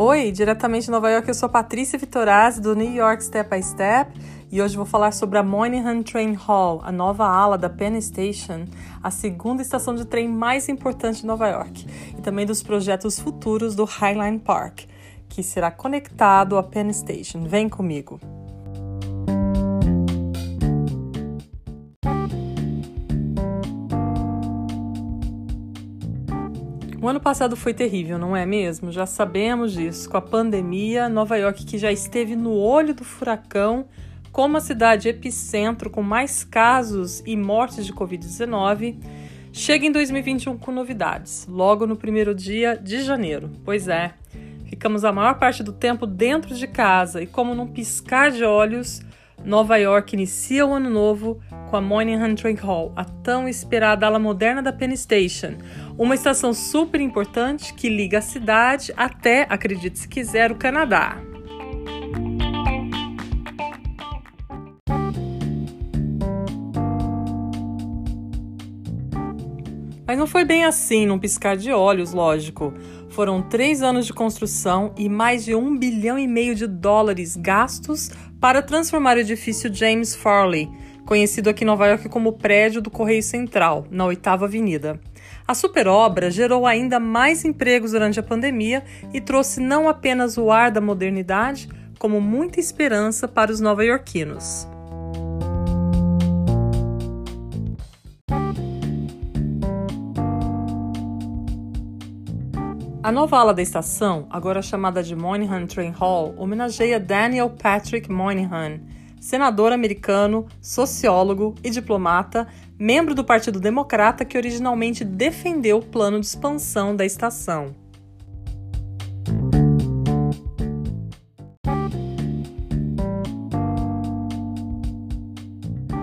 Oi, diretamente de Nova York, eu sou Patrícia Vitorazzi do New York Step by Step e hoje vou falar sobre a Moynihan Train Hall, a nova ala da Penn Station, a segunda estação de trem mais importante de Nova York, e também dos projetos futuros do Highline Park, que será conectado à Penn Station. Vem comigo! O ano passado foi terrível, não é mesmo? Já sabemos disso. Com a pandemia, Nova York, que já esteve no olho do furacão, como a cidade epicentro com mais casos e mortes de Covid-19, chega em 2021 com novidades, logo no primeiro dia de janeiro. Pois é, ficamos a maior parte do tempo dentro de casa e, como num piscar de olhos, Nova York inicia o ano novo com a Moynihan Train Hall, a tão esperada ala moderna da Penn Station, uma estação super importante que liga a cidade até, acredite se quiser, o Canadá. Não foi bem assim, num piscar de olhos, lógico. Foram três anos de construção e mais de um bilhão e meio de dólares gastos para transformar o edifício James Farley, conhecido aqui em Nova York como prédio do Correio Central, na Oitava Avenida. A superobra gerou ainda mais empregos durante a pandemia e trouxe não apenas o ar da modernidade, como muita esperança para os nova-iorquinos. A nova ala da estação, agora chamada de Moynihan Train Hall, homenageia Daniel Patrick Moynihan, senador americano, sociólogo e diplomata, membro do Partido Democrata que originalmente defendeu o plano de expansão da estação.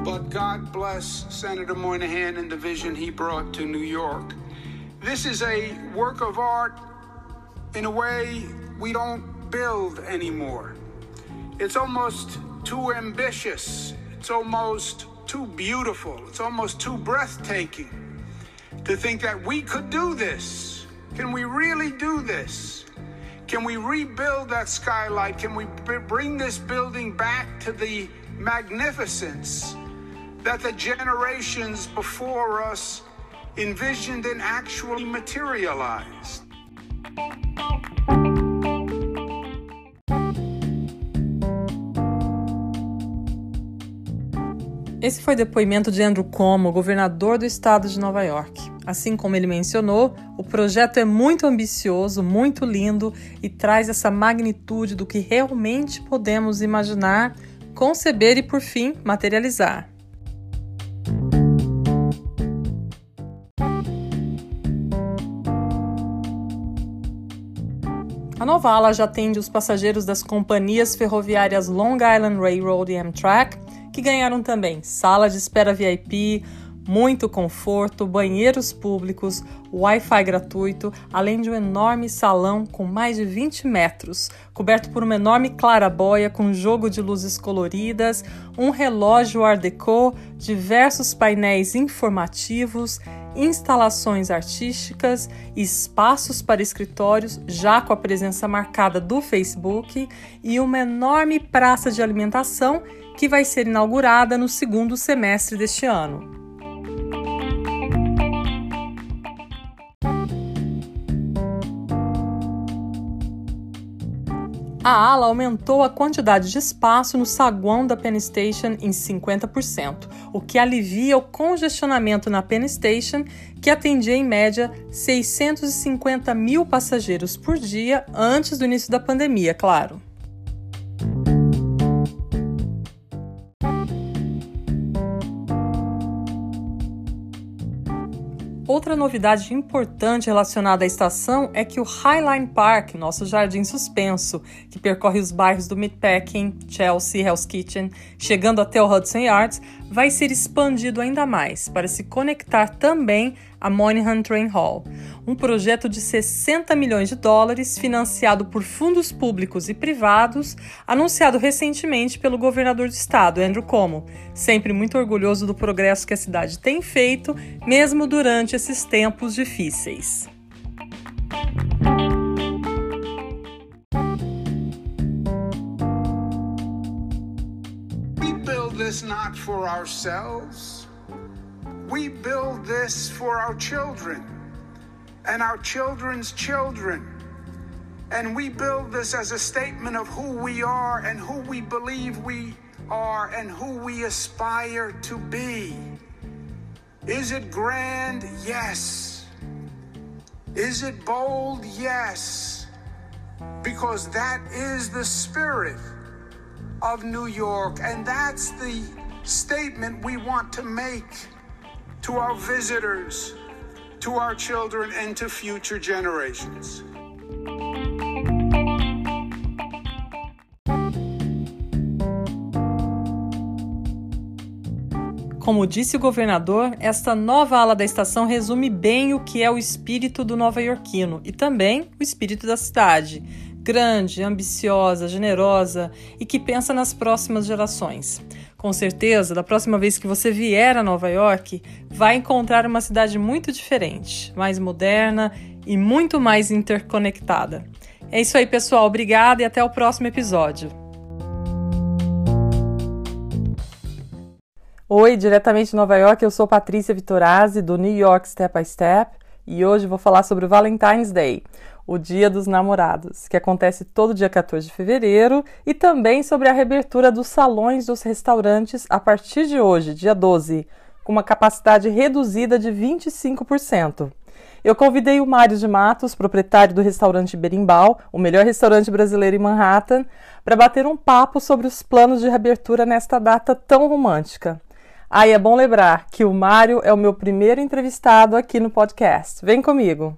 But God bless Senator Moynihan and the vision he brought to New York. This is a work of art in a way we don't build anymore. It's almost too ambitious. It's almost too beautiful. It's almost too breathtaking to think that we could do this. Can we really do this? Can we rebuild that skylight? Can we bring this building back to the magnificence that the generations before us envisioned and actually materialized? Esse foi o depoimento de Andrew Cuomo, governador do estado de Nova York. Assim como ele mencionou, o projeto é muito ambicioso, muito lindo e traz essa magnitude do que realmente podemos imaginar, conceber e, por fim, materializar. A nova ala já atende os passageiros das companhias ferroviárias Long Island Railroad e Amtrak que ganharam também sala de espera VIP, muito conforto, banheiros públicos, Wi-Fi gratuito, além de um enorme salão com mais de 20 metros, coberto por uma enorme clarabóia com jogo de luzes coloridas, um relógio Art Deco, diversos painéis informativos, instalações artísticas, espaços para escritórios, já com a presença marcada do Facebook, e uma enorme praça de alimentação que vai ser inaugurada no segundo semestre deste ano. A ala aumentou a quantidade de espaço no saguão da Penn Station em 50%, o que alivia o congestionamento na Penn Station, que atendia em média 650 mil passageiros por dia antes do início da pandemia, claro. Outra novidade importante relacionada à estação é que o Highline Park, nosso jardim suspenso, que percorre os bairros do Meatpacking, Chelsea, Hell's Kitchen, chegando até o Hudson Yards, vai ser expandido ainda mais para se conectar também a Monaghan Train Hall, um projeto de 60 milhões de dólares financiado por fundos públicos e privados, anunciado recentemente pelo governador de estado, Andrew Como, sempre muito orgulhoso do progresso que a cidade tem feito, mesmo durante esses tempos difíceis. We build this not for ourselves. We build this for our children and our children's children. And we build this as a statement of who we are and who we believe we are and who we aspire to be. Is it grand? Yes. Is it bold? Yes. Because that is the spirit of New York, and that's the statement we want to make to our visitors, to our children, and to future generations. Como disse o governador, esta nova ala da estação resume bem o que é o espírito do nova-iorquino e também o espírito da cidade. Grande, ambiciosa, generosa e que pensa nas próximas gerações. Com certeza, da próxima vez que você vier a Nova York, vai encontrar uma cidade muito diferente, mais moderna e muito mais interconectada. É isso aí, pessoal. Obrigada e até o próximo episódio. Oi, diretamente de Nova York, eu sou Patrícia Vitorazzi do New York Step by Step e hoje vou falar sobre o Valentine's Day, o Dia dos Namorados, que acontece todo dia 14 de fevereiro, e também sobre a reabertura dos salões dos restaurantes a partir de hoje, dia 12, com uma capacidade reduzida de 25%. Eu convidei o Mário de Matos, proprietário do restaurante Berimbau, o melhor restaurante brasileiro em Manhattan, para bater um papo sobre os planos de reabertura nesta data tão romântica. Ah, e é bom lembrar que o Mário é o meu primeiro entrevistado aqui no podcast. Vem comigo!